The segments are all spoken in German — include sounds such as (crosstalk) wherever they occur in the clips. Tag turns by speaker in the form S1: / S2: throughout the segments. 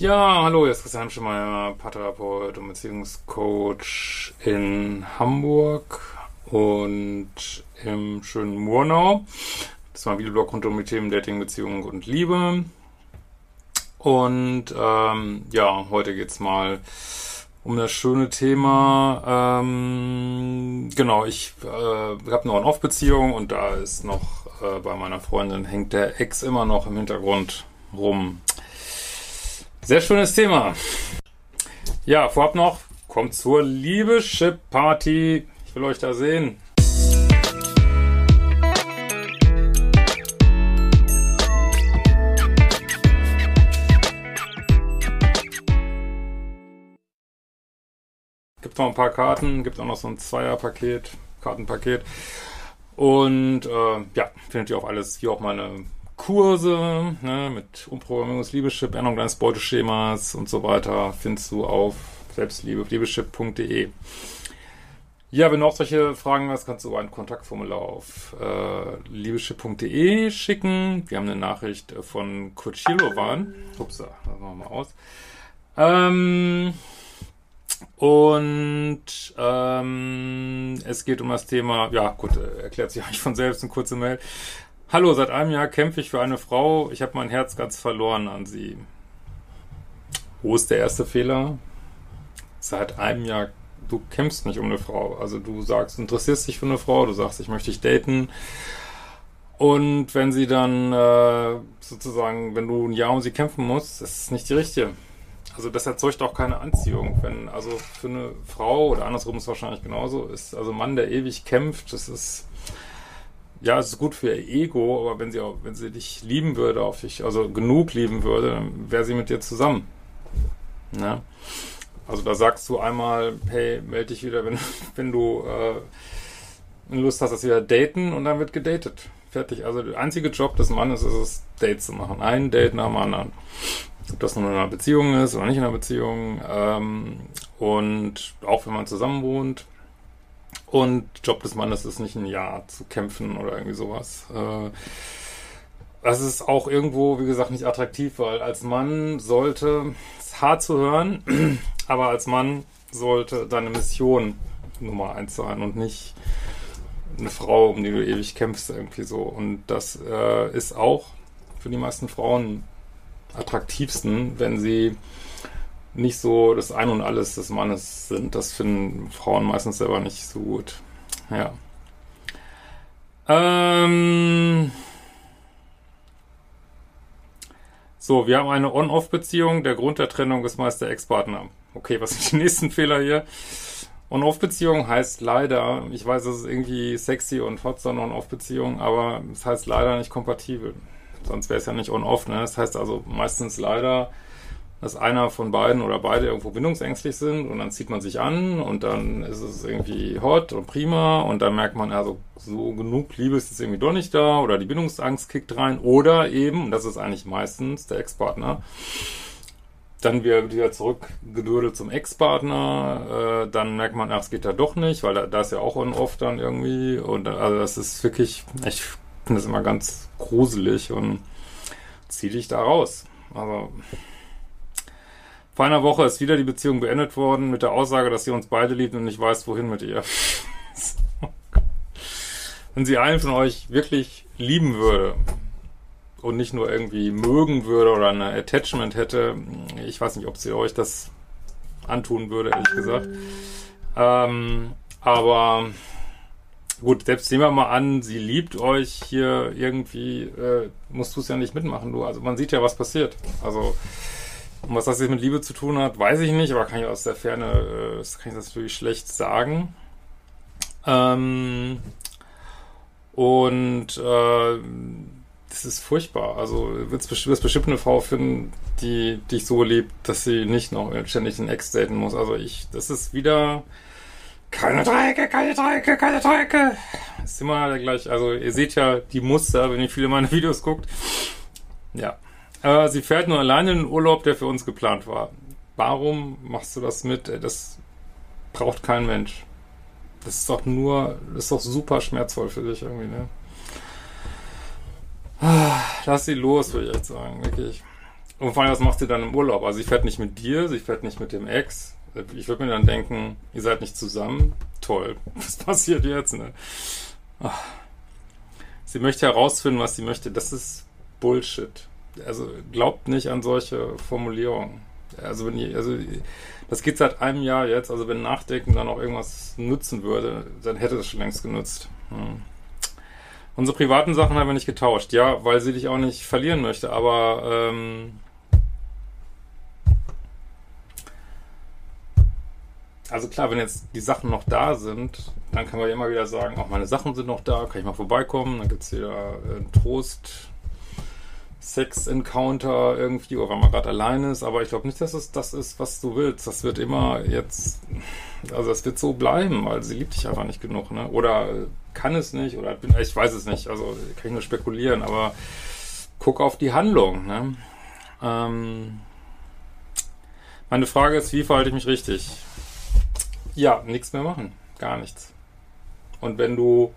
S1: Ja, hallo, hier ist Christian Schemeier, Paartherapeut und Beziehungscoach in Hamburg und im schönen Murnau. Das war ein Videoblog rund um die Themen Dating, Beziehung und Liebe. Und ähm, ja, heute geht's mal um das schöne Thema. Ähm, genau, ich äh, habe eine On-Off-Beziehung und da ist noch äh, bei meiner Freundin hängt der Ex immer noch im Hintergrund rum. Sehr schönes Thema. Ja, vorab noch, kommt zur Liebeschip-Party. Ich will euch da sehen. Gibt noch ein paar Karten, gibt auch noch so ein Zweierpaket, Kartenpaket. Und äh, ja, findet ihr auch alles, hier auch meine Kurse ne, mit Umprogrammierung des Liebeschip, Änderung deines Beuteschemas und so weiter, findest du auf selbstliebe, liebeschip.de. Ja, wenn du auch solche Fragen hast, kannst du ein Kontaktformular auf äh, liebeschip.de schicken. Wir haben eine Nachricht von Kurt Schirlowan. Ups, das machen wir mal aus. Ähm, und ähm, es geht um das Thema, ja gut, äh, erklärt sich eigentlich von selbst eine kurze Mail. Hallo, seit einem Jahr kämpfe ich für eine Frau. Ich habe mein Herz ganz verloren an sie. Wo ist der erste Fehler? Seit einem Jahr, du kämpfst nicht um eine Frau. Also du sagst, interessierst dich für eine Frau, du sagst, ich möchte dich daten. Und wenn sie dann äh, sozusagen, wenn du ein Jahr um sie kämpfen musst, das ist nicht die richtige. Also das erzeugt auch keine Anziehung. Wenn also für eine Frau oder andersrum ist es wahrscheinlich genauso ist, also Mann, der ewig kämpft, das ist ja, es ist gut für ihr Ego, aber wenn sie auch, wenn sie dich lieben würde, auf dich, also genug lieben würde, dann wäre sie mit dir zusammen. Ne? Also da sagst du einmal, hey, melde dich wieder, wenn, (laughs) wenn du äh, Lust hast, dass wir daten und dann wird gedatet. Fertig. Also der einzige Job des Mannes ist es, Dates zu machen. Ein Date nach dem anderen. Ob das nun in einer Beziehung ist oder nicht in einer Beziehung. Ähm, und auch wenn man zusammen wohnt. Und Job des Mannes ist nicht ein Jahr zu kämpfen oder irgendwie sowas. Äh, das ist auch irgendwo, wie gesagt, nicht attraktiv, weil als Mann sollte, ist hart zu hören, (clears throat) aber als Mann sollte deine Mission Nummer eins sein und nicht eine Frau, um die du ewig kämpfst, irgendwie so. Und das äh, ist auch für die meisten Frauen attraktivsten, wenn sie nicht so das Ein und Alles des Mannes sind. Das finden Frauen meistens selber nicht so gut. Ja. Ähm so, wir haben eine On-Off-Beziehung. Der Grund der Trennung ist meist der Ex-Partner. Okay, was sind die (laughs) nächsten Fehler hier? On-Off-Beziehung heißt leider, ich weiß, es ist irgendwie sexy und hot, so eine On-Off-Beziehung, aber es heißt leider nicht kompatibel. Sonst wäre es ja nicht On-Off, ne? Das heißt also meistens leider, dass einer von beiden oder beide irgendwo bindungsängstlich sind und dann zieht man sich an und dann ist es irgendwie hot und prima und dann merkt man, also so genug Liebe ist jetzt irgendwie doch nicht da oder die Bindungsangst kickt rein oder eben, und das ist eigentlich meistens der Ex-Partner, dann wieder, wieder zurückgedürdelt zum Ex-Partner, äh, dann merkt man, ach, es geht da doch nicht, weil da, da ist ja auch on-off dann irgendwie und also das ist wirklich, ich finde das immer ganz gruselig und zieh dich da raus. Also vor einer Woche ist wieder die Beziehung beendet worden mit der Aussage, dass sie uns beide liebt und nicht weiß, wohin mit ihr. (laughs) Wenn sie einen von euch wirklich lieben würde, und nicht nur irgendwie mögen würde oder ein Attachment hätte, ich weiß nicht, ob sie euch das antun würde, ehrlich gesagt. Ähm, aber gut, selbst nehmen wir mal an, sie liebt euch hier irgendwie, äh, musst du es ja nicht mitmachen, du. Also man sieht ja, was passiert. Also und was das jetzt mit Liebe zu tun hat, weiß ich nicht, aber kann ich aus der Ferne, äh, das kann ich natürlich schlecht sagen. Ähm, und äh, das ist furchtbar. Also wirst wirst bestimmt eine Frau finden, die dich so liebt, dass sie nicht noch ständig den Ex daten muss. Also ich, das ist wieder keine Dreiecke, keine Dreiecke, keine Dreiecke. Ist immer gleich. Also ihr seht ja die Muster, wenn ihr viele meiner Videos guckt. Ja. Aber sie fährt nur alleine in den Urlaub, der für uns geplant war. Warum machst du das mit? Das braucht kein Mensch. Das ist doch nur, das ist doch super schmerzvoll für dich irgendwie, ne? Lass sie los, würde ich echt sagen, wirklich. Und vor allem, was macht sie dann im Urlaub? Also sie fährt nicht mit dir, sie fährt nicht mit dem Ex. Ich würde mir dann denken, ihr seid nicht zusammen. Toll. (laughs) Was passiert jetzt, ne? Ach. Sie möchte herausfinden, was sie möchte. Das ist Bullshit. Also glaubt nicht an solche Formulierungen. Also wenn ihr, also das geht seit einem Jahr jetzt. Also wenn Nachdenken dann auch irgendwas nutzen würde, dann hätte es schon längst genutzt. Hm. Unsere privaten Sachen haben wir nicht getauscht. Ja, weil sie dich auch nicht verlieren möchte. Aber ähm, also klar, wenn jetzt die Sachen noch da sind, dann kann man ja immer wieder sagen, auch meine Sachen sind noch da, kann ich mal vorbeikommen. Dann gibt es wieder äh, Trost, Sex-Encounter irgendwie, oder wenn man gerade alleine ist. Aber ich glaube nicht, dass es das ist, was du willst. Das wird immer jetzt, also das wird so bleiben, weil sie liebt dich einfach nicht genug. Ne? Oder kann es nicht, oder ich weiß es nicht. Also kann ich nur spekulieren, aber guck auf die Handlung. Ne? Ähm, meine Frage ist, wie verhalte ich mich richtig? Ja, nichts mehr machen. Gar nichts. Und wenn du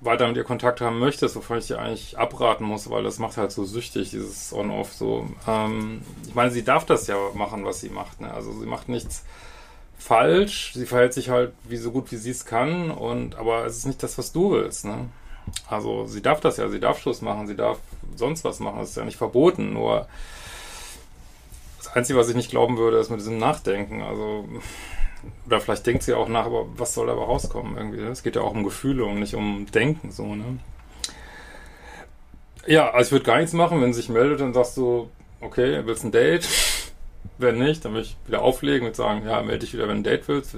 S1: weiter mit ihr Kontakt haben möchtest, wovon ich dir eigentlich abraten muss, weil das macht halt so süchtig, dieses On-Off so. Ähm, ich meine, sie darf das ja machen, was sie macht. Ne? Also sie macht nichts falsch, sie verhält sich halt wie so gut wie sie es kann und aber es ist nicht das, was du willst. Ne? Also sie darf das ja, sie darf Schluss machen, sie darf sonst was machen, das ist ja nicht verboten, nur das Einzige, was ich nicht glauben würde, ist mit diesem Nachdenken. Also oder vielleicht denkt sie auch nach, aber was soll dabei rauskommen irgendwie? Ne? Es geht ja auch um Gefühle und nicht um Denken, so, ne? Ja, also ich würde gar nichts machen, wenn sie sich meldet, dann sagst du, okay, willst ein Date? (laughs) Wenn nicht, dann würde ich wieder auflegen und sagen, ja, melde dich wieder, wenn du ein Date willst.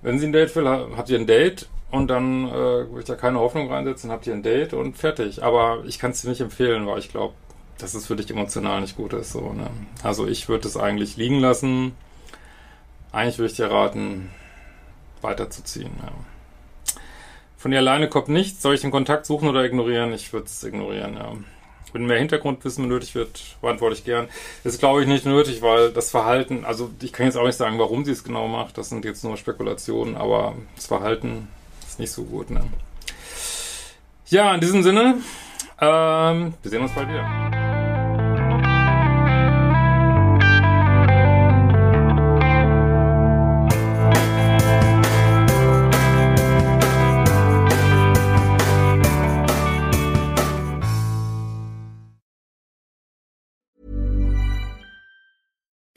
S1: Wenn sie ein Date will, habt ihr ein Date und dann äh, würde ich da keine Hoffnung reinsetzen, habt ihr ein Date und fertig. Aber ich kann es dir nicht empfehlen, weil ich glaube, dass es für dich emotional nicht gut ist. So, ne? Also ich würde es eigentlich liegen lassen eigentlich würde ich dir raten, weiterzuziehen. Ja. Von ihr alleine kommt nichts. Soll ich den Kontakt suchen oder ignorieren? Ich würde es ignorieren, ja. Wenn mehr Hintergrundwissen nötig wird, beantworte ich gern. Das ist, glaube ich, nicht nötig, weil das Verhalten, also ich kann jetzt auch nicht sagen, warum sie es genau macht. Das sind jetzt nur Spekulationen, aber das Verhalten ist nicht so gut, ne? Ja, in diesem Sinne, ähm, wir sehen uns bald wieder.